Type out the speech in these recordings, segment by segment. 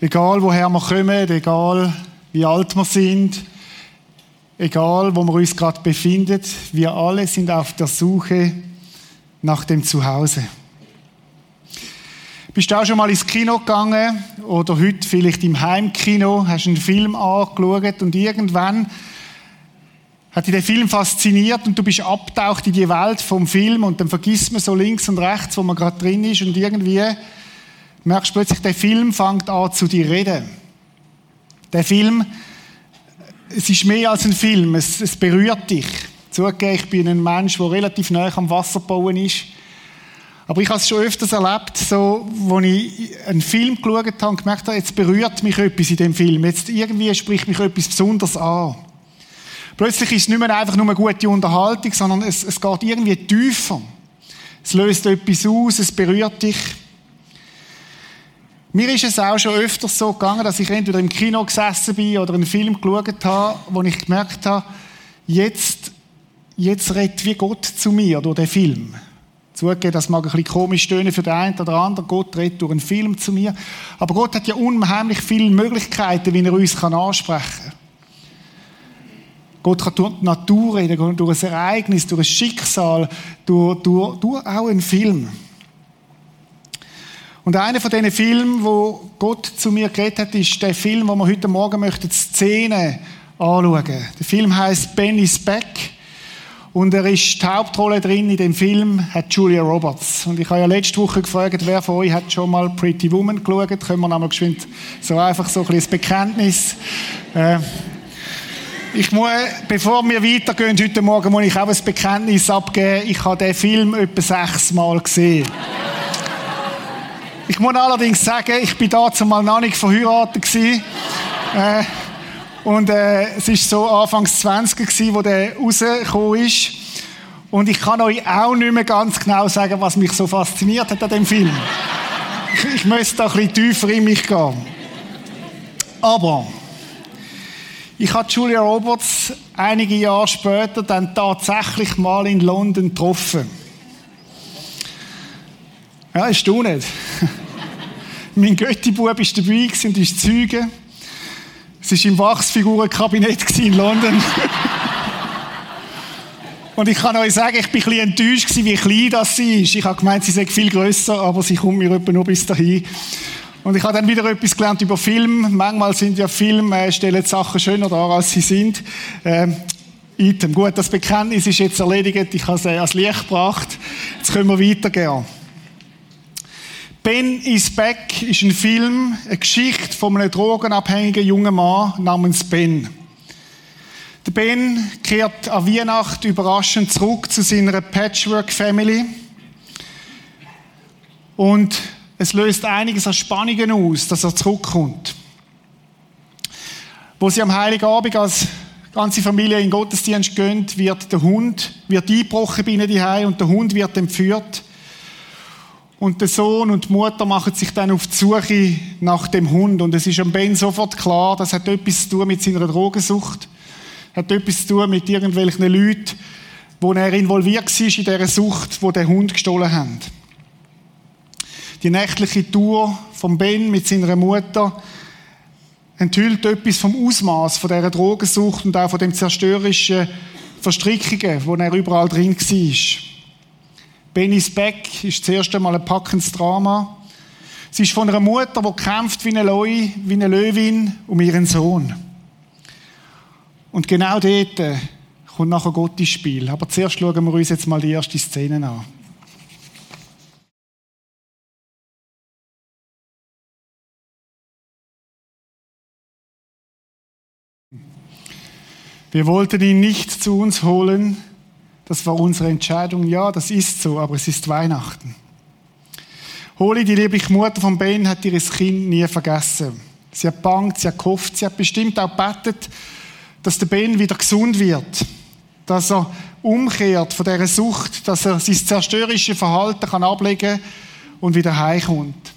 Egal woher wir kommen, egal wie alt wir sind, egal wo wir uns gerade befinden, wir alle sind auf der Suche nach dem Zuhause. Bist du auch schon mal ins Kino gegangen oder heute vielleicht im Heimkino, hast einen Film angeschaut und irgendwann hat dich der Film fasziniert und du bist abtaucht in die Welt vom Film und dann vergisst man so links und rechts, wo man gerade drin ist und irgendwie merkst du plötzlich, der Film fängt an zu dir reden. Der Film, es ist mehr als ein Film, es, es berührt dich. Zugegeben, ich bin ein Mensch, der relativ nah am Wasser bauen ist. Aber ich habe es schon öfters erlebt, so, wo ich einen Film geschaut habe und gemerkt habe, jetzt berührt mich etwas in dem Film. Jetzt irgendwie spricht mich etwas Besonderes an. Plötzlich ist es nicht mehr einfach nur eine gute Unterhaltung, sondern es, es geht irgendwie tiefer. Es löst etwas aus, es berührt dich. Mir ist es auch schon öfters so gegangen, dass ich entweder im Kino gesessen bin oder einen Film geschaut habe, wo ich gemerkt habe, jetzt, jetzt redet wie Gott zu mir durch den Film. Zugegeben, das mag ein bisschen komisch tönen für den einen oder anderen. Gott redet durch einen Film zu mir. Aber Gott hat ja unheimlich viele Möglichkeiten, wie er uns ansprechen kann. Gott kann durch die Natur reden, durch ein Ereignis, durch ein Schicksal, durch, durch, durch auch einen Film. Und einer von diesen Filmen, wo Gott zu mir geredet hat, ist der Film, wo wir heute Morgen möchten, die Szene anschauen. Der Film heißt Ben is Back. Und er ist die Hauptrolle drin in dem Film, hat Julia Roberts. Und ich habe ja letzte Woche gefragt, wer von euch hat schon mal Pretty Woman geschaut? Können wir nochmal geschwind so einfach so ein bisschen Bekenntnis. Äh, ich muss, bevor wir weitergehen heute Morgen, muss ich auch ein Bekenntnis abgeben. Ich habe den Film etwa sechsmal gesehen. Ich muss allerdings sagen, ich bin dazu mal noch nicht verheiratet. Äh, und äh, es ist so Anfangs 20 gewesen, wo der rausgekommen ist. Und ich kann euch auch nicht mehr ganz genau sagen, was mich so fasziniert hat an dem Film. Ich, ich müsste da ein bisschen tiefer in mich gehen. Aber ich habe Julia Roberts einige Jahre später dann tatsächlich mal in London getroffen. Ja, ist du nicht. Mein Göttibub war dabei und ist Zeuge. Es war im Wachsfigurenkabinett in London. und ich kann euch sagen, ich bin ein bisschen enttäuscht wie klein das sie ist. Ich habe gemeint, sie sei viel grösser, aber sie kommt mir nur bis dahin. Und ich habe dann wieder etwas gelernt über Film. Manchmal sind ja Filme, äh, stellen Sachen schöner dar, als sie sind. Ähm, Item. Gut, das Bekenntnis ist jetzt erledigt. Ich habe es äh, ans Licht gebracht. Jetzt können wir weitergehen. Ben is Back ist ein Film, eine Geschichte von einem drogenabhängigen jungen Mann namens Ben. Der Ben kehrt an Weihnachten überraschend zurück zu seiner Patchwork-Family. Und es löst einiges an Spannungen aus, dass er zurückkommt. Wo sie am Heiligen Abend als ganze Familie in den Gottesdienst gehen, wird der Hund wird eingebrochen bei ihnen und der Hund wird entführt. Und der Sohn und die Mutter machen sich dann auf die Suche nach dem Hund. Und es ist am Ben sofort klar, das hat etwas zu tun mit seiner Drogensucht. Hat etwas zu tun mit irgendwelchen Leuten, wo er involviert war in dieser Sucht, wo der Hund gestohlen haben. Die nächtliche Tour von Ben mit seiner Mutter enthüllt etwas vom Ausmaß von dieser Drogensucht und auch von dem zerstörerischen Verstrickungen, wo er überall drin war. Benny's Beck ist das erste Mal ein packendes Drama. Sie ist von einer Mutter, die kämpft wie eine, Leu, wie eine Löwin um ihren Sohn. Und genau dort äh, kommt nachher Gott ins Spiel. Aber zuerst schauen wir uns jetzt mal die erste Szene an. Wir wollten ihn nicht zu uns holen, das war unsere Entscheidung. Ja, das ist so, aber es ist Weihnachten. Holly, die liebe Mutter von Ben, hat ihr Kind nie vergessen. Sie hat bangt, sie hat gehofft, sie hat bestimmt auch betet, dass der Ben wieder gesund wird. Dass er umkehrt von dieser Sucht, dass er sein zerstörerische Verhalten kann ablegen und wieder heimkommt.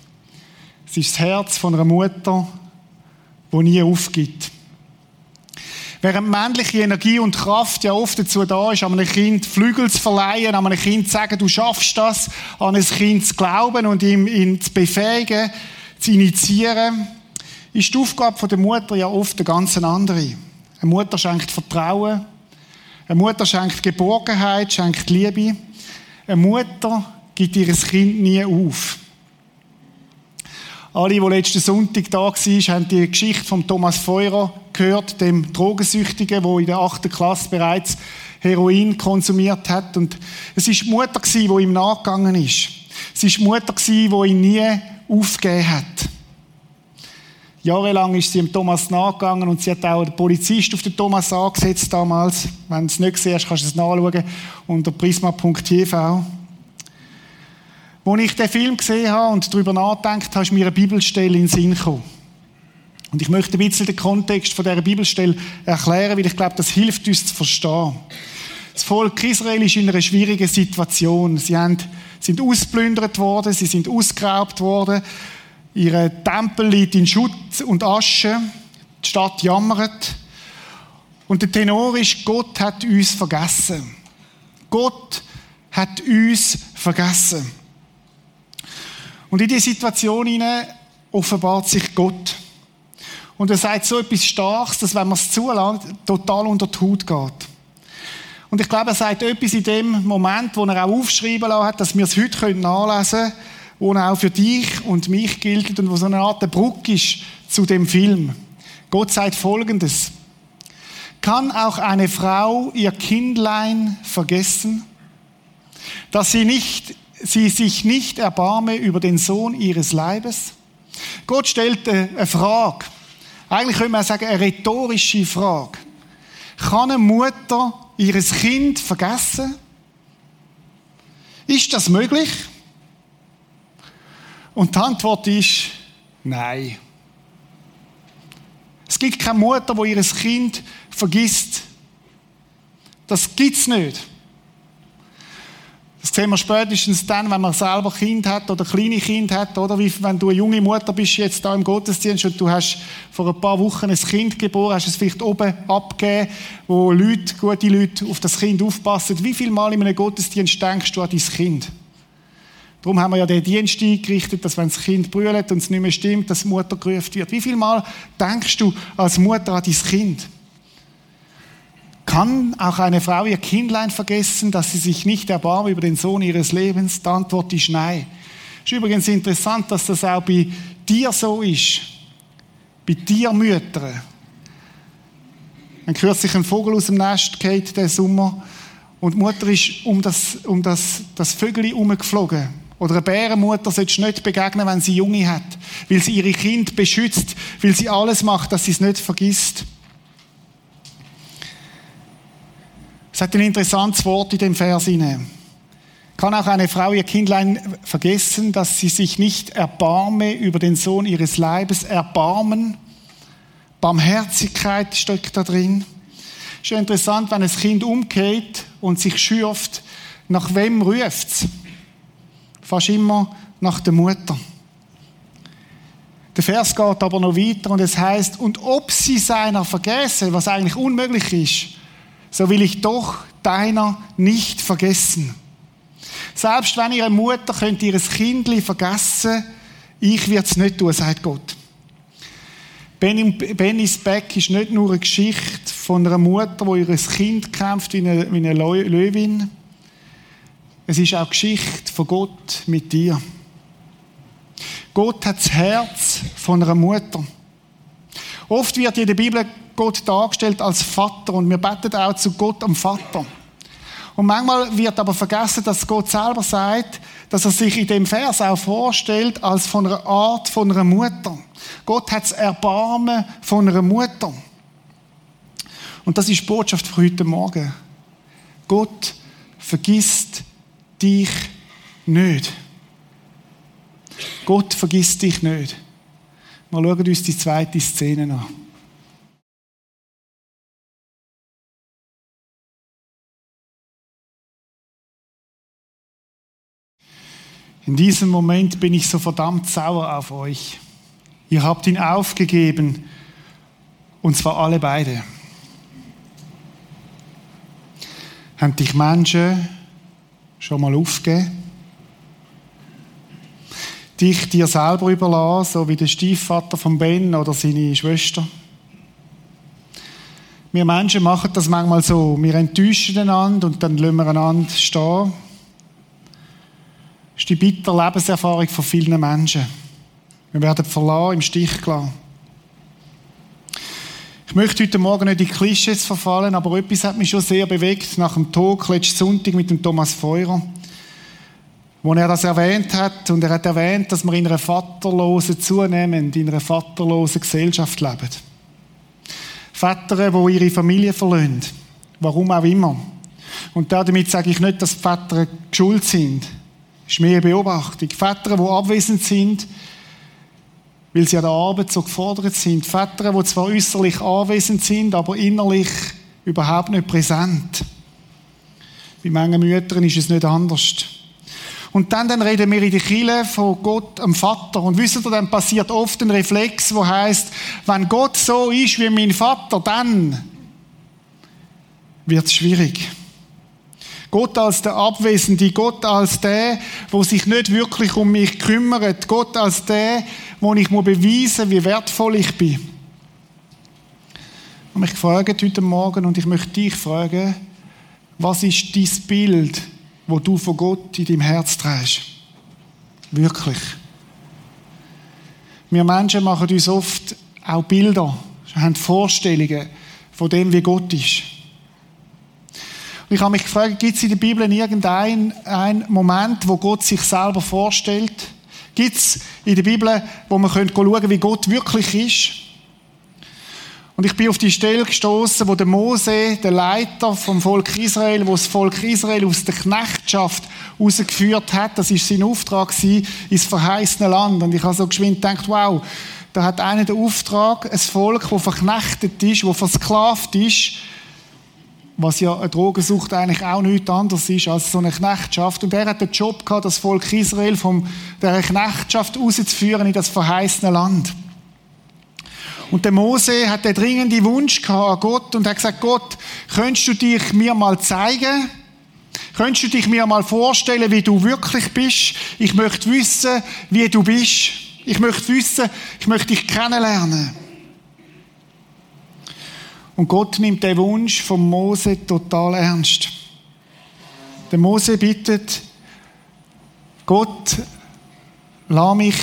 Es ist das Herz von einer Mutter, die nie aufgibt. Während männliche Energie und Kraft ja oft dazu da ist, einem Kind Flügel zu verleihen, einem Kind zu sagen, du schaffst das, an ein Kind zu glauben und ihm, ihn zu befähigen, zu initiieren, ist die Aufgabe der Mutter ja oft eine ganz andere. Eine Mutter schenkt Vertrauen, eine Mutter schenkt Geborgenheit, schenkt Liebe. Eine Mutter gibt ihr Kind nie auf. Alle, die letzten Sonntag da waren, haben die Geschichte von Thomas Feurer gehört, dem Drogensüchtigen, der in der 8. Klasse bereits Heroin konsumiert hat. Und es ist die Mutter, die ihm nachgegangen ist. Es ist die Mutter, die ihn nie aufgegeben hat. Jahrelang ist sie dem Thomas nachgegangen und sie hat auch den Polizist auf den Thomas angesetzt damals. Wenn du es nicht siehst, kannst du es nachschauen unter prisma.tv. Als ich den Film gesehen habe und darüber nachgedacht habe, ist mir eine Bibelstelle in den Sinn gekommen. Und ich möchte ein bisschen den Kontext von dieser Bibelstelle erklären, weil ich glaube, das hilft uns zu verstehen. Das Volk Israel ist in einer schwierigen Situation. Sie haben, sind ausplündert worden, sie sind ausgeraubt worden, Ihr Tempel liegt in Schutt und Asche, die Stadt jammert. Und der Tenor ist, Gott hat uns vergessen. Gott hat uns vergessen. Und in diese Situation hinein offenbart sich Gott. Und er sagt so etwas Starkes, dass wenn man es zulässt, total unter die Haut geht. Und ich glaube, er sagt etwas in dem Moment, wo er auch aufschreiben lassen hat, dass wir es heute nachlesen können, wo auch für dich und mich gilt und wo so eine Art Brücke ist zu dem Film. Gott sagt Folgendes. Kann auch eine Frau ihr Kindlein vergessen, dass sie nicht sie sich nicht erbarme über den Sohn ihres Leibes? Gott stellt eine Frage. Eigentlich könnte man sagen, eine rhetorische Frage. Kann eine Mutter ihres Kind vergessen? Ist das möglich? Und die Antwort ist nein. Es gibt keine Mutter, die ihr Kind vergisst. Das gibt's nicht. Das sehen wir spätestens dann, wenn man selber Kind hat oder kleine Kind hat, oder wie wenn du eine junge Mutter bist jetzt da im Gottesdienst und du hast vor ein paar Wochen ein Kind geboren, hast es vielleicht oben abgegeben, wo Leute, gute Leute auf das Kind aufpassen. Wie viel Mal in einem Gottesdienst denkst du an dein Kind? Darum haben wir ja den Dienst eingerichtet, dass wenn das Kind brüllt und es nicht mehr stimmt, dass die Mutter gerufen wird. Wie viel Mal denkst du als Mutter an dein Kind? Kann auch eine Frau ihr Kindlein vergessen, dass sie sich nicht erbarmt über den Sohn ihres Lebens? Die Antwort ist nein. Es ist übrigens interessant, dass das auch bei dir so ist. Bei dir Müttern. Dann kürzlich ein Vogel aus dem Nest geht der Sommer und die Mutter ist um das, um das, das Vögel herumgeflogen. Oder eine Bärenmutter solltest du nicht begegnen, wenn sie Junge hat. Weil sie ihre Kind beschützt. Weil sie alles macht, dass sie es nicht vergisst. Es hat ein interessantes Wort in dem Vers hinein. Kann auch eine Frau ihr Kindlein vergessen, dass sie sich nicht erbarme über den Sohn ihres Leibes? Erbarmen, Barmherzigkeit steckt da drin. Ja interessant, wenn ein Kind umgeht und sich schürft, nach wem ruft's? Fast immer nach der Mutter. Der Vers geht aber noch weiter und es heißt, und ob sie seiner vergessen, was eigentlich unmöglich ist, so will ich doch deiner nicht vergessen. Selbst wenn ihre Mutter könnte ihres Kindli vergessen, ich werde es nicht tun, sagt Gott. Bennys Beck ist nicht nur eine Geschichte von einer Mutter, wo ihr Kind kämpft wie eine, wie eine Löwin. Es ist auch Geschichte von Gott mit dir. Gott hat das Herz von einer Mutter. Oft wird in der Bibel Gott dargestellt als Vater und wir beten auch zu Gott am Vater. Und manchmal wird aber vergessen, dass Gott selber sagt, dass er sich in dem Vers auch vorstellt als von einer Art von einer Mutter. Gott hat das Erbarmen von einer Mutter. Und das ist die Botschaft für heute Morgen. Gott vergisst dich nicht. Gott vergisst dich nicht. Wir schauen uns die zweite Szene an. In diesem Moment bin ich so verdammt sauer auf euch. Ihr habt ihn aufgegeben, und zwar alle beide. Haben dich Menschen schon mal aufgegeben? dich dir selber überlassen, so wie der Stiefvater von Ben oder seine Schwester. Wir Menschen machen das manchmal so. Wir enttäuschen einander und dann lassen wir einander stehen. Ist die bittere Lebenserfahrung von vielen Menschen. Wir werden verlassen, im Stich gelassen. Ich möchte heute Morgen nicht in Klischees verfallen, aber etwas hat mich schon sehr bewegt nach dem Talk letzten Sonntag mit dem Thomas Feurer, wo er das erwähnt hat. Und er hat erwähnt, dass wir in einer vaterlosen, zunehmend in einer vaterlosen Gesellschaft leben. Väter, die ihre Familie verlassen. Warum auch immer. Und damit sage ich nicht, dass die Väter schuld sind. Ist mehr Beobachtung. Väter, die abwesend sind, weil sie an der Arbeit so gefordert sind. Väter, die zwar äußerlich anwesend sind, aber innerlich überhaupt nicht präsent. Bei manchen Müttern ist es nicht anders. Und dann, dann reden wir in der Kirche von Gott, am Vater. Und wisst ihr, dann passiert oft ein Reflex, wo heißt, wenn Gott so ist wie mein Vater, dann wird es schwierig. Gott als der Abwesende, Gott als der, wo sich nicht wirklich um mich kümmert, Gott als der, wo ich muss beweisen, wie wertvoll ich bin. Ich mich gefragt heute Morgen und ich möchte dich fragen, was ist dein Bild, wo du von Gott in deinem Herz trägst? Wirklich. Wir Menschen machen uns oft auch Bilder, haben Vorstellungen von dem, wie Gott ist. Und ich habe mich gefragt, gibt es in der Bibel irgendeinen Moment, wo Gott sich selber vorstellt? Gibt es in der Bibel, wo man schauen können, wie Gott wirklich ist? Und ich bin auf die Stelle gestoßen, wo der Mose, der Leiter vom Volk Israel, wo das Volk Israel aus der Knechtschaft rausgeführt hat, das ist sein Auftrag ins verheißene Land. Und ich habe so geschwind gedacht, wow, da hat einer den Auftrag, ein Volk, das verknechtet ist, das versklavt ist, was ja eine Drogensucht eigentlich auch nichts anderes ist als so eine Knechtschaft. Und er hat den Job gehabt, das Volk Israel von der Knechtschaft rauszuführen in das verheißene Land. Und der Mose hat den dringenden Wunsch gehabt an Gott und hat gesagt, Gott, könntest du dich mir mal zeigen? Könntest du dich mir mal vorstellen, wie du wirklich bist? Ich möchte wissen, wie du bist. Ich möchte wissen, ich möchte dich kennenlernen. Und Gott nimmt den Wunsch von Mose total ernst. Der Mose bittet, Gott, lass mich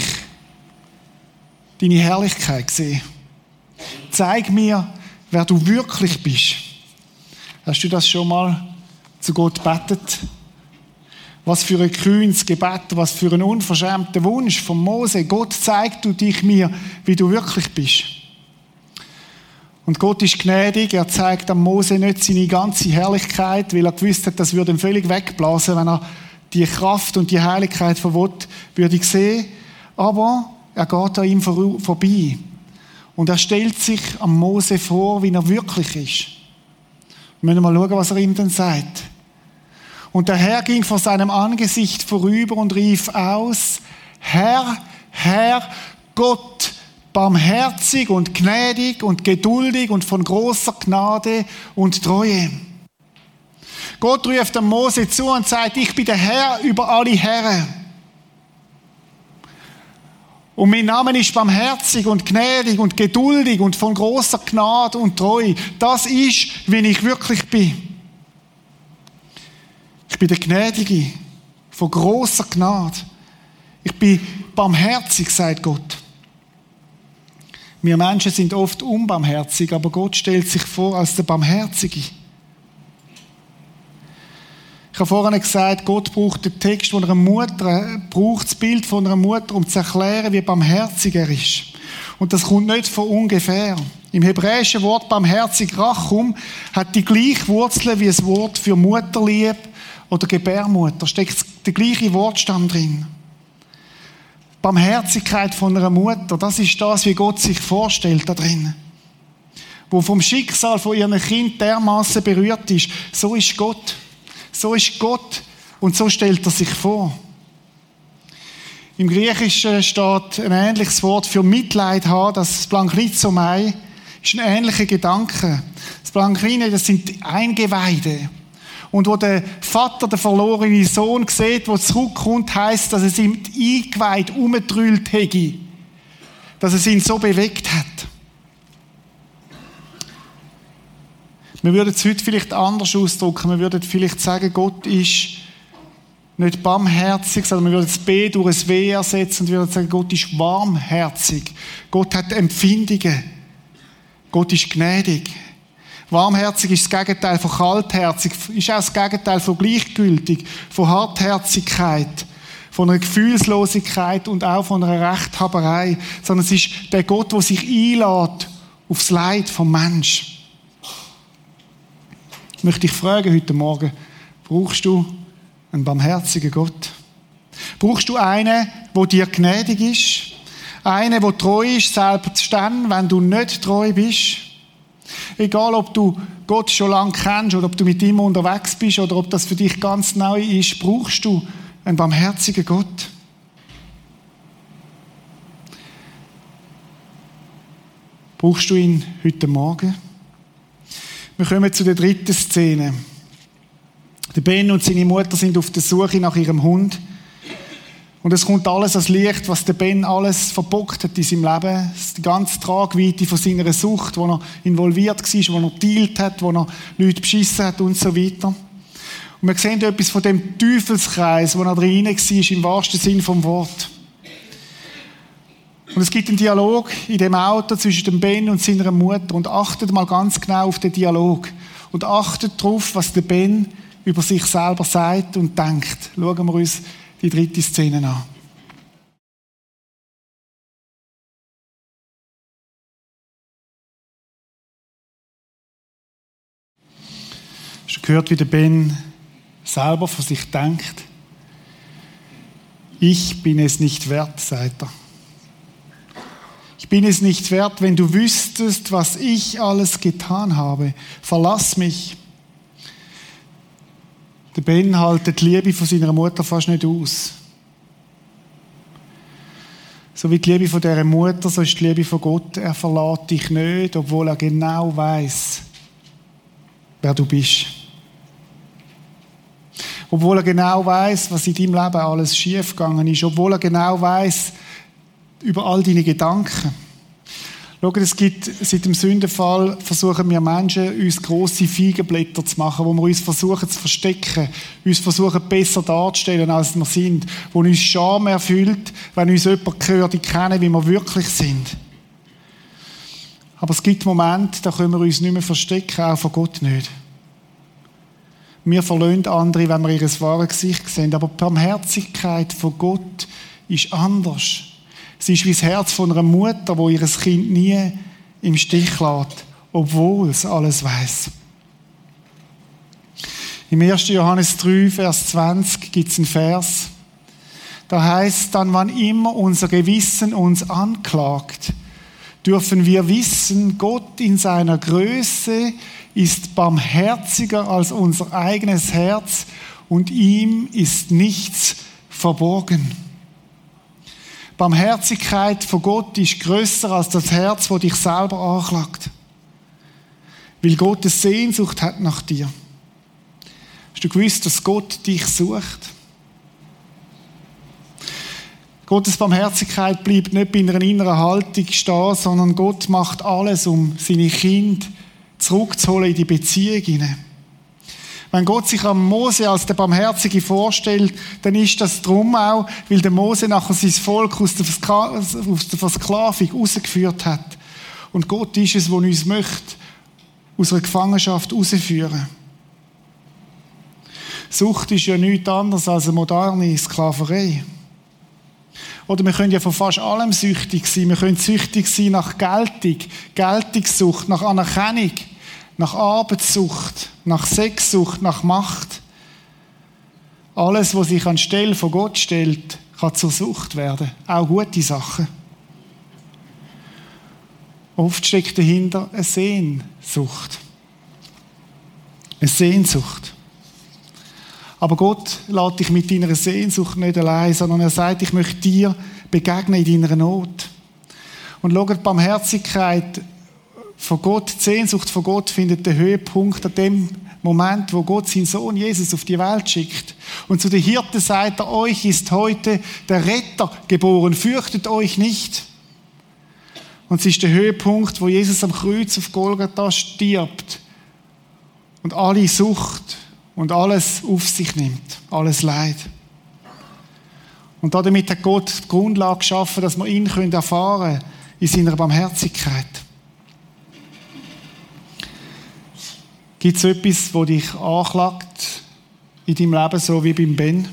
deine Herrlichkeit sehen. Zeig mir, wer du wirklich bist. Hast du das schon mal zu Gott betet? Was für ein kühnes Gebet, was für ein unverschämter Wunsch von Mose. Gott, zeig du dich mir, wie du wirklich bist. Und Gott ist gnädig, er zeigt am Mose nicht seine ganze Herrlichkeit, weil er gewusst hat, das würde ihn völlig wegblasen, wenn er die Kraft und die Herrlichkeit von Gott würde sehen. Aber er geht an ihm vorbei. Und er stellt sich am Mose vor, wie er wirklich ist. Wir müssen mal schauen, was er ihm dann sagt. Und der Herr ging vor seinem Angesicht vorüber und rief aus, Herr, Herr, Gott, barmherzig und gnädig und geduldig und von großer Gnade und Treue. Gott ruft dem Mose zu und sagt, ich bin der Herr über alle Herren. Und mein Name ist barmherzig und gnädig und geduldig und von großer Gnade und Treue. Das ist, wenn ich wirklich bin. Ich bin der Gnädige von großer Gnade. Ich bin barmherzig, sagt Gott. Wir Menschen sind oft unbarmherzig, aber Gott stellt sich vor als der Barmherzige. Ich habe vorhin gesagt, Gott braucht den Text von einer Mutter, braucht das Bild von einer Mutter, um zu erklären, wie barmherzig er ist. Und das kommt nicht von ungefähr. Im hebräischen Wort barmherzig Rachum hat die gleiche Wurzel wie das Wort für Mutterlieb oder Gebärmutter. Steckt der gleiche Wortstamm drin. Barmherzigkeit von einer Mutter, das ist das, wie Gott sich vorstellt da drin. Wo vom Schicksal von ihrem Kind dermaßen berührt ist, so ist Gott. So ist Gott und so stellt er sich vor. Im Griechischen steht ein ähnliches Wort für Mitleid haben, das Blankrizomai, ist ein ähnlicher Gedanke. Das Blankrine, das sind Eingeweide. Und wo der Vater den verlorenen Sohn sieht, der zurückkommt, heißt, dass es ihm eingeweiht umgetrüllt hätte. Dass es ihn so bewegt hat. Wir würden es heute vielleicht anders ausdrücken. Wir würden vielleicht sagen, Gott ist nicht barmherzig, sondern wir würden das B durch ein W ersetzen und würden sagen, Gott ist warmherzig. Gott hat Empfindungen. Gott ist gnädig. Warmherzig ist das Gegenteil von kaltherzig, ist auch das Gegenteil von gleichgültig, von Hartherzigkeit, von einer Gefühlslosigkeit und auch von einer Rechthaberei, sondern es ist der Gott, der sich einlädt aufs Leid vom Mensch. Ich möchte dich fragen heute Morgen, brauchst du einen barmherzigen Gott? Brauchst du einen, wo dir gnädig ist? Einen, der treu ist, selbst dann, wenn du nicht treu bist? Egal, ob du Gott schon lange kennst oder ob du mit ihm unterwegs bist oder ob das für dich ganz neu ist, brauchst du einen barmherzigen Gott. Brauchst du ihn heute Morgen? Wir kommen zu der dritten Szene. Ben und seine Mutter sind auf der Suche nach ihrem Hund. Und es kommt alles als Licht, was der Ben alles verbockt hat in seinem Leben. Die ganze Tragweite von seiner Sucht, wo er involviert war, wo er dealt hat, wo er Leute beschissen hat und so weiter. Und wir sehen etwas von dem Teufelskreis, wo er drin war, im wahrsten Sinn vom Wort. Und es gibt einen Dialog in dem Auto zwischen dem Ben und seiner Mutter. Und achtet mal ganz genau auf den Dialog. Und achtet darauf, was der Ben über sich selber sagt und denkt. Schauen wir uns die dritte Szene an. Hast du gehört, wie der Ben selber von sich denkt? Ich bin es nicht wert, sagt er. Ich bin es nicht wert, wenn du wüsstest, was ich alles getan habe. Verlass mich. Der Ben haltet die Liebe von seiner Mutter fast nicht aus. So wie die Liebe von dieser Mutter, so ist die Liebe von Gott. Er verlässt dich nicht, obwohl er genau weiß, wer du bist. Obwohl er genau weiß, was in deinem Leben alles schiefgegangen ist. Obwohl er genau weiß über all deine Gedanken. Schau, es gibt, seit dem Sündenfall versuchen wir Menschen, uns grosse Feigenblätter zu machen, wo wir uns versuchen zu verstecken, uns versuchen besser darzustellen, als wir sind, wo uns Scham erfüllt, wenn uns jemand hört, die kennen, wie wir wirklich sind. Aber es gibt Momente, da können wir uns nicht mehr verstecken, auch von Gott nicht. Wir verlöhnen andere, wenn wir ihr wahres Gesicht sehen, aber die Barmherzigkeit von Gott ist anders. Sie ist wie das Herz von einer Mutter, wo ihr Kind nie im Stich lässt, obwohl es alles weiß. Im 1. Johannes 3, Vers 20 gibt es einen Vers. Da heißt dann, wann immer unser Gewissen uns anklagt, dürfen wir wissen, Gott in seiner Größe ist barmherziger als unser eigenes Herz und ihm ist nichts verborgen. Barmherzigkeit von Gott ist größer als das Herz, das dich selber anklagt. Weil Gott eine Sehnsucht hat nach dir. Hast du gewusst, dass Gott dich sucht? Gottes Barmherzigkeit bleibt nicht bei einer inneren Haltung stehen, sondern Gott macht alles, um seine Kinder zurückzuholen in die Beziehung hinein. Wenn Gott sich am Mose als der Barmherzige vorstellt, dann ist das drum auch, weil der Mose nachher sein Volk aus der, Versklavung rausgeführt hat. Und Gott ist es, der uns möchte, aus einer Gefangenschaft rausführen. Sucht ist ja nichts anderes als eine moderne Sklaverei. Oder wir können ja von fast allem süchtig sein. Wir können süchtig sein nach Geltung, Geltungssucht, nach Anerkennung nach Arbeitssucht, nach Sexsucht, nach Macht. Alles, was sich an Stelle von Gott stellt, kann zur Sucht werden. Auch gute Sachen. Oft steckt dahinter eine Sehnsucht. Eine Sehnsucht. Aber Gott lässt dich mit deiner Sehnsucht nicht allein, sondern er sagt, ich möchte dir begegnen in deiner Not. Und schau, die Barmherzigkeit von Gott, die Sehnsucht von Gott findet den Höhepunkt an dem Moment, wo Gott seinen Sohn Jesus auf die Welt schickt. Und zu den Hirten sagt er, euch ist heute der Retter geboren, fürchtet euch nicht. Und es ist der Höhepunkt, wo Jesus am Kreuz auf Golgatha stirbt und alle Sucht und alles auf sich nimmt, alles Leid. Und damit hat Gott die Grundlage geschaffen, dass wir ihn erfahren können in seiner Barmherzigkeit. Gibt es etwas, wo dich anklagt in deinem Leben, so wie beim Ben?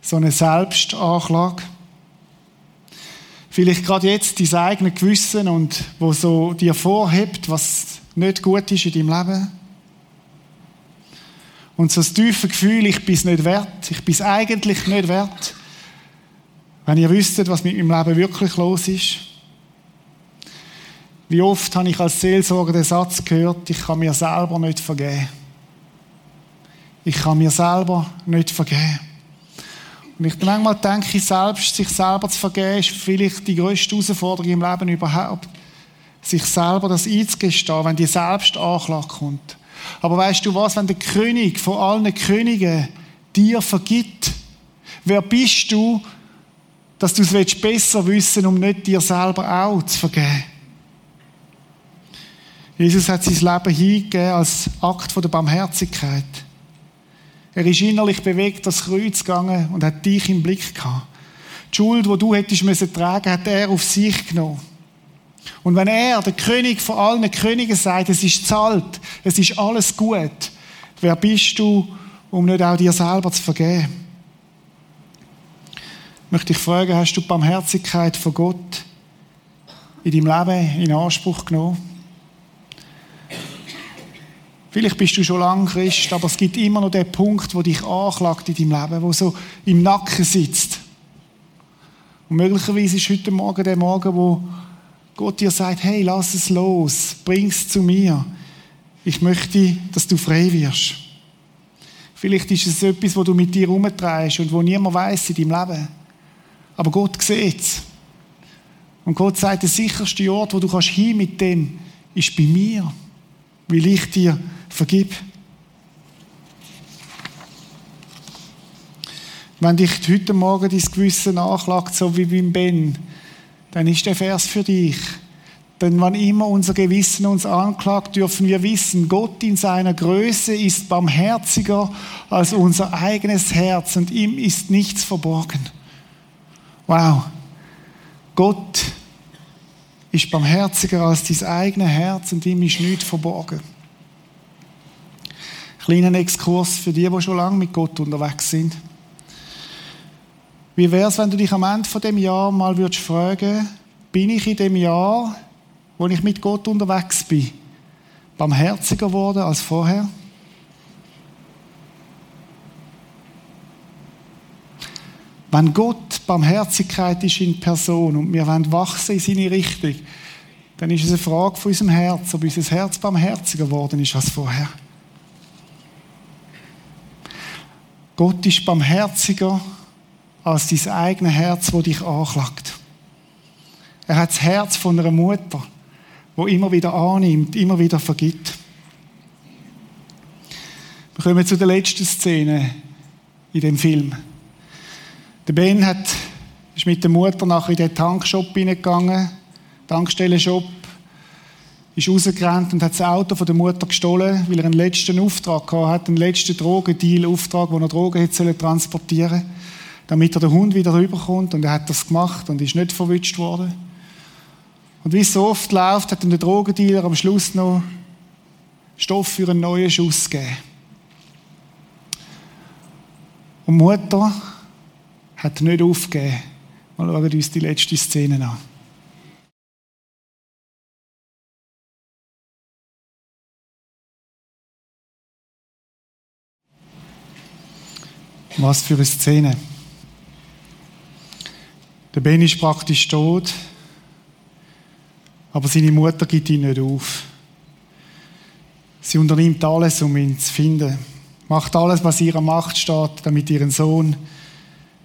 So eine Selbstanklage? Vielleicht gerade jetzt dein eigenes Gewissen und wo so dir vorhebt, was nicht gut ist in deinem Leben? Und so das tiefe Gefühl, ich bin es nicht wert, ich bin es eigentlich nicht wert. Wenn ihr wüsstet, was mit meinem Leben wirklich los ist. Wie oft habe ich als Seelsorger den Satz gehört, ich kann mir selber nicht vergeben. Ich kann mir selber nicht vergeben. Und ich manchmal denke, selbst sich selber zu vergeben, ist vielleicht die größte Herausforderung im Leben überhaupt. Sich selber das einzugestehen, wenn die Selbstanklage kommt. Aber weißt du was, wenn der König von allen Königen dir vergibt, wer bist du, dass du es besser wissen um nicht dir selber auch zu vergeben? Jesus hat sein Leben hingegeben als Akt der Barmherzigkeit. Er ist innerlich bewegt das Kreuz gegangen und hat dich im Blick gehabt. Die Schuld, die du hättest müssen tragen, hat er auf sich genommen. Und wenn er, der König von allen Königen, sagt, es ist zahlt, es ist alles gut, wer bist du, um nicht auch dir selber zu vergeben? Ich möchte dich fragen, hast du die Barmherzigkeit von Gott in deinem Leben in Anspruch genommen? Vielleicht bist du schon lange Christ, aber es gibt immer noch den Punkt, wo dich anklagt in deinem Leben, wo so im Nacken sitzt. Und möglicherweise ist heute Morgen der Morgen, wo Gott dir sagt, hey, lass es los, bring es zu mir. Ich möchte, dass du frei wirst. Vielleicht ist es etwas, wo du mit dir herumtreibst und wo niemand weiß in deinem Leben. Aber Gott sieht es. Und Gott sagt, der sicherste Ort, wo du kannst hin mit dem, ist bei mir. Weil ich dir vergib. Wenn dich heute Morgen dein Gewissen nachklagt, so wie beim Ben, dann ist der Vers für dich. Denn wann immer unser Gewissen uns anklagt, dürfen wir wissen, Gott in seiner Größe ist barmherziger als unser eigenes Herz und ihm ist nichts verborgen. Wow. Gott ist barmherziger als dein eigenes Herz und ihm ist nichts verborgen. Kleiner Exkurs für die, die schon lange mit Gott unterwegs sind. Wie wäre es, wenn du dich am Ende von dem Jahr mal würdest fragen, bin ich in dem Jahr, wo ich mit Gott unterwegs bin, barmherziger geworden als vorher? Wenn Gott Barmherzigkeit ist in Person und wir wollen wachsen in seine Richtung, dann ist es eine Frage von unserem Herz, ob unser Herz barmherziger geworden ist als vorher. Gott ist barmherziger als dein eigenes Herz, wo dich anklagt. Er hat das Herz von einer Mutter, wo immer wieder annimmt, immer wieder vergibt. Wir kommen zu der letzten Szene in dem Film. Der Ben hat, ist mit der Mutter nachher in den Tankshop hineingegangen, Tankstellenshop, ist rausgerannt und hat das Auto von der Mutter gestohlen, weil er einen letzten Auftrag gehabt hat, einen letzten Drogendeal-Auftrag, wo er Drogen hätte transportieren sollen, damit er den Hund wieder rüberkommt. Und er hat das gemacht und ist nicht verwünscht worden. Und wie es so oft läuft, hat dann der Drogendealer am Schluss noch Stoff für einen neuen Schuss gegeben. Und Mutter hat nicht aufgegeben. Mal schauen wir uns die letzte Szene an. Was für eine Szene. Der Ben ist praktisch tot, aber seine Mutter gibt ihn nicht auf. Sie unternimmt alles, um ihn zu finden. Macht alles, was ihrer Macht steht, damit ihren Sohn,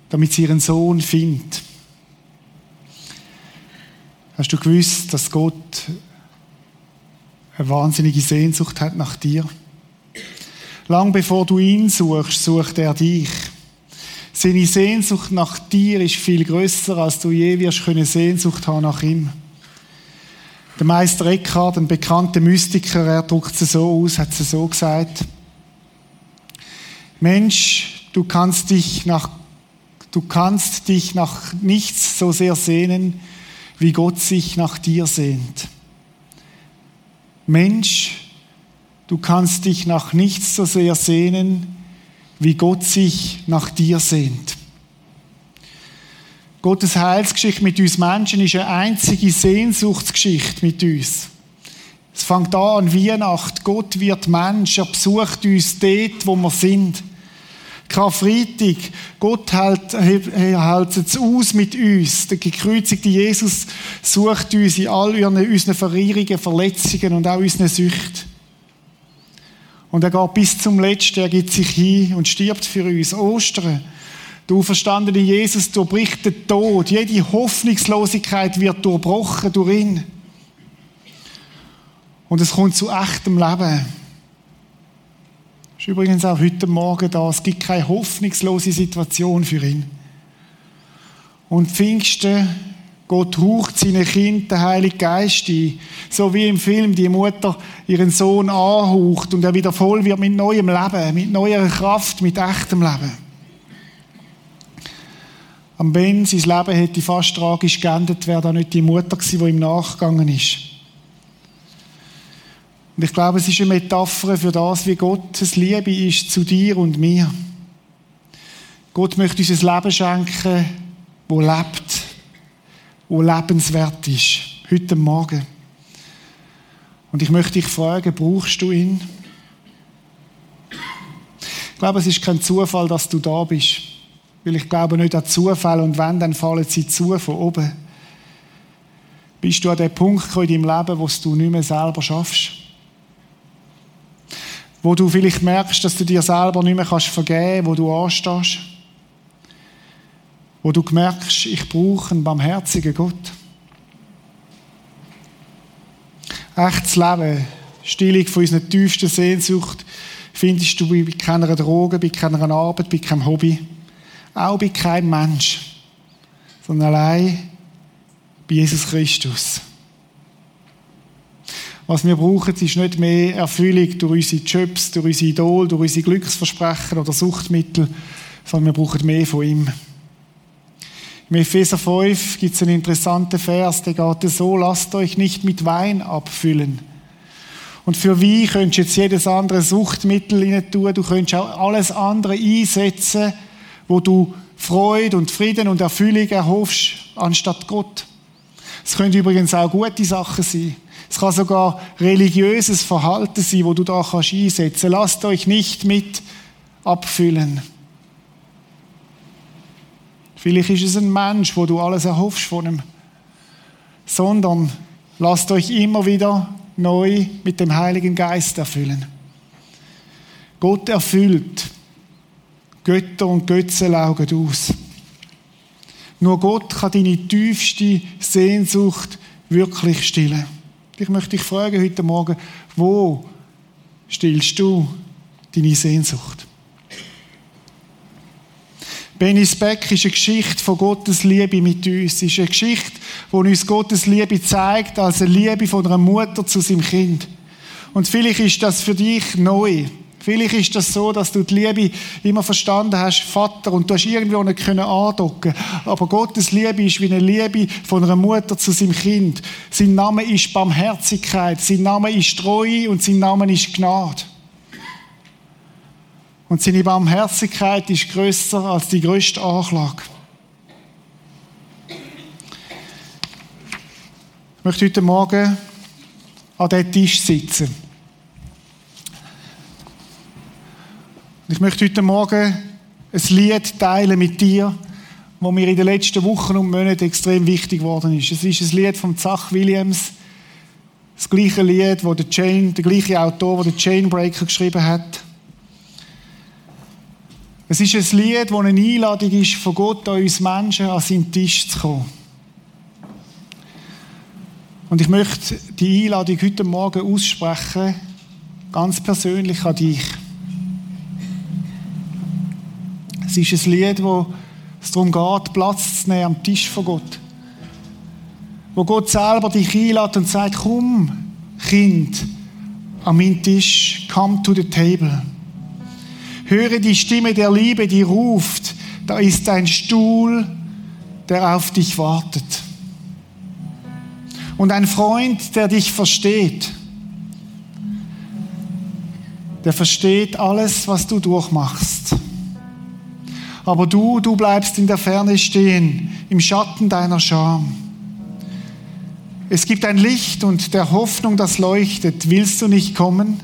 damit sie ihren Sohn findet. Hast du gewusst, dass Gott eine wahnsinnige Sehnsucht hat nach dir? Lang bevor du ihn suchst, sucht er dich. Seine Sehnsucht nach dir ist viel größer, als du je wirst können Sehnsucht haben nach ihm. Der Meister Eckhart, ein bekannter Mystiker, er drückt es so aus, hat es so gesagt. Mensch, du kannst dich nach, du kannst dich nach nichts so sehr sehnen, wie Gott sich nach dir sehnt. Mensch, du kannst dich nach nichts so sehr sehnen, wie Gott sich nach dir sehnt. Gottes Heilsgeschichte mit uns Menschen ist eine einzige Sehnsuchtsgeschichte mit uns. Es fängt an an Weihnacht. Gott wird Mensch. Er besucht uns dort, wo wir sind. Karfreitag. Gott hält, hält es aus mit uns. Der gekreuzigte Jesus sucht uns in all unseren Verirrungen, Verletzungen und auch unseren Süchten. Und er geht bis zum Letzten, er gibt sich hin und stirbt für uns. Ostern. Du verstandene Jesus durchbricht den Tod. Jede Hoffnungslosigkeit wird durchbrochen durch ihn. Und es kommt zu echtem Leben. Übrigens auch heute Morgen da. Es gibt keine hoffnungslose Situation für ihn. Und Pfingsten Gott ruft seine Kinder den Heiligen Geist ein. So wie im Film die Mutter ihren Sohn anhaucht und er wieder voll wird mit neuem Leben, mit neuer Kraft, mit echtem Leben. Am Ben, sein Leben hätte fast tragisch geendet, wäre da nicht die Mutter gewesen, die ihm nachgegangen ist. Und ich glaube, es ist eine Metapher für das, wie Gottes Liebe ist zu dir und mir. Gott möchte uns ein Leben schenken, wo lebt wo lebenswert ist. Heute Morgen. Und ich möchte dich fragen, brauchst du ihn? Ich glaube, es ist kein Zufall, dass du da bist. Weil ich glaube nicht an Zufall und wenn, dann fallen sie zu von oben. Bist du an dem Punkt in deinem Leben, wo du nicht mehr selber schaffst? Wo du vielleicht merkst, dass du dir selber nicht mehr vergeben kannst, wo du anstehst? wo du merkst, ich brauche einen barmherzigen Gott. Echtes Leben, Stillung von unserer tiefsten Sehnsucht, findest du bei keiner Droge, bei keiner Arbeit, bei keinem Hobby, auch bei keinem Mensch, sondern allein bei Jesus Christus. Was wir brauchen, ist nicht mehr Erfüllung durch unsere Jobs, durch unsere Idol, durch unsere Glücksversprechen oder Suchtmittel, sondern wir brauchen mehr von ihm. Im Epheser 5 gibt es einen interessanten Vers, der geht so, lasst euch nicht mit Wein abfüllen. Und für wie könntest du jetzt jedes andere Suchtmittel rein tun, du könntest auch alles andere einsetzen, wo du Freude und Frieden und Erfüllung erhoffst, anstatt Gott. Es können übrigens auch gute Sachen sein. Es kann sogar religiöses Verhalten sein, wo du da kannst einsetzen. Lasst euch nicht mit abfüllen. Vielleicht ist es ein Mensch, wo du alles erhoffst von ihm. Sondern lasst euch immer wieder neu mit dem Heiligen Geist erfüllen. Gott erfüllt. Götter und Götzen laugen aus. Nur Gott kann deine tiefste Sehnsucht wirklich stillen. Ich möchte dich fragen heute Morgen, wo stillst du deine Sehnsucht? Benis Beck ist eine Geschichte von Gottes Liebe mit uns. Es ist eine Geschichte, die uns Gottes Liebe zeigt, als eine Liebe von einer Mutter zu seinem Kind. Und vielleicht ist das für dich neu. Vielleicht ist das so, dass du die Liebe immer verstanden hast, Vater, und du hast irgendwo nicht können andocken. Aber Gottes Liebe ist wie eine Liebe von einer Mutter zu seinem Kind. Sein Name ist Barmherzigkeit, sein Name ist Treue und sein Name ist Gnade. Und seine Barmherzigkeit ist größer als die größte Anklage. Ich möchte heute Morgen an diesem Tisch sitzen. Ich möchte heute Morgen ein Lied teilen mit dir, das mir in den letzten Wochen und Monaten extrem wichtig geworden ist. Es ist ein Lied von Zach Williams, das gleiche Lied, wo der, Chain, der gleiche Autor, der Chainbreaker geschrieben hat. Es ist ein Lied, das eine Einladung ist von Gott an uns Menschen, an seinen Tisch zu kommen. Und ich möchte die Einladung heute Morgen aussprechen, ganz persönlich an dich. Es ist ein Lied, wo es darum geht, Platz zu nehmen am Tisch von Gott. Wo Gott selber dich einlädt und sagt, komm, Kind, an meinen Tisch, come to the table. Höre die Stimme der Liebe, die ruft, da ist ein Stuhl, der auf dich wartet. Und ein Freund, der dich versteht. Der versteht alles, was du durchmachst. Aber du, du bleibst in der Ferne stehen, im Schatten deiner Scham. Es gibt ein Licht und der Hoffnung, das leuchtet. Willst du nicht kommen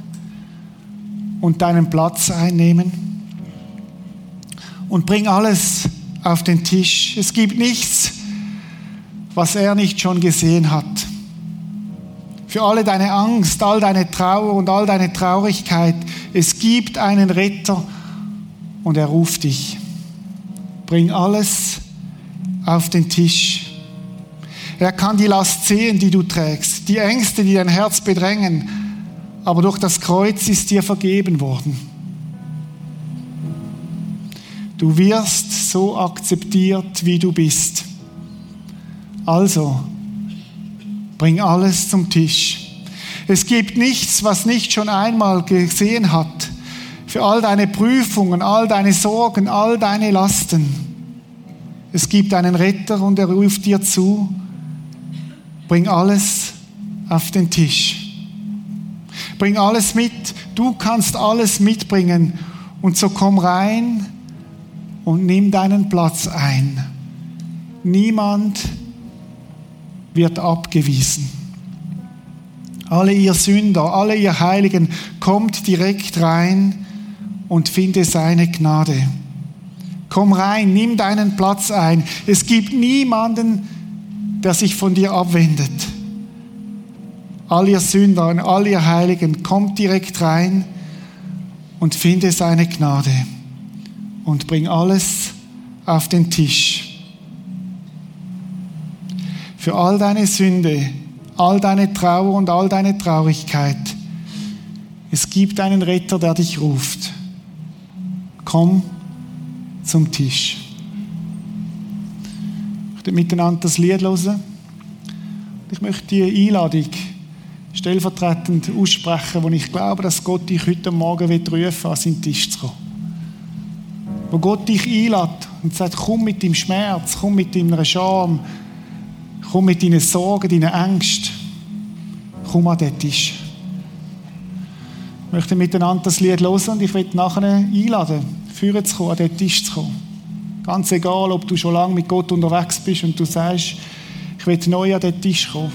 und deinen Platz einnehmen? Und bring alles auf den Tisch. Es gibt nichts, was er nicht schon gesehen hat. Für alle deine Angst, all deine Trauer und all deine Traurigkeit. Es gibt einen Retter und er ruft dich. Bring alles auf den Tisch. Er kann die Last sehen, die du trägst, die Ängste, die dein Herz bedrängen, aber durch das Kreuz ist dir vergeben worden. Du wirst so akzeptiert, wie du bist. Also, bring alles zum Tisch. Es gibt nichts, was nicht schon einmal gesehen hat. Für all deine Prüfungen, all deine Sorgen, all deine Lasten. Es gibt einen Retter und er ruft dir zu, Bring alles auf den Tisch. Bring alles mit. Du kannst alles mitbringen. Und so komm rein und nimm deinen Platz ein. Niemand wird abgewiesen. Alle ihr Sünder, alle ihr Heiligen, kommt direkt rein und finde seine Gnade. Komm rein, nimm deinen Platz ein. Es gibt niemanden, der sich von dir abwendet. All ihr Sünder und all ihr Heiligen, kommt direkt rein und finde seine Gnade und bring alles auf den Tisch. Für all deine Sünde, all deine Trauer und all deine Traurigkeit. Es gibt einen Retter, der dich ruft. Komm zum Tisch möchten miteinander das Lied hören. Ich möchte die Einladung stellvertretend aussprechen, wo ich glaube, dass Gott dich heute Morgen rufen will, an seinen Tisch zu kommen. Wo Gott dich einlädt und sagt, komm mit deinem Schmerz, komm mit deiner Scham, komm mit deinen Sorgen, deinen Ängsten, komm an den Tisch. Möchten miteinander das Lied hören und ich möchte nachher einladen, führen zu kommen, an den Tisch zu kommen. Ganz egal, ob du schon lange mit Gott unterwegs bist und du sagst, ich will neu an den Tisch kommen.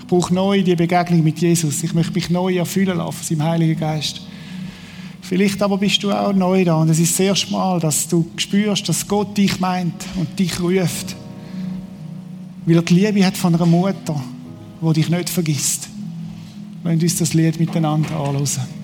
Ich brauche neu die Begegnung mit Jesus. Ich möchte mich neu erfüllen lassen von seinem Heiligen Geist. Vielleicht aber bist du auch neu da und es ist das erste Mal, dass du spürst, dass Gott dich meint und dich ruft. Weil er die Liebe hat von einer Mutter, die dich nicht vergisst. Wenn uns das Lied miteinander anschauen.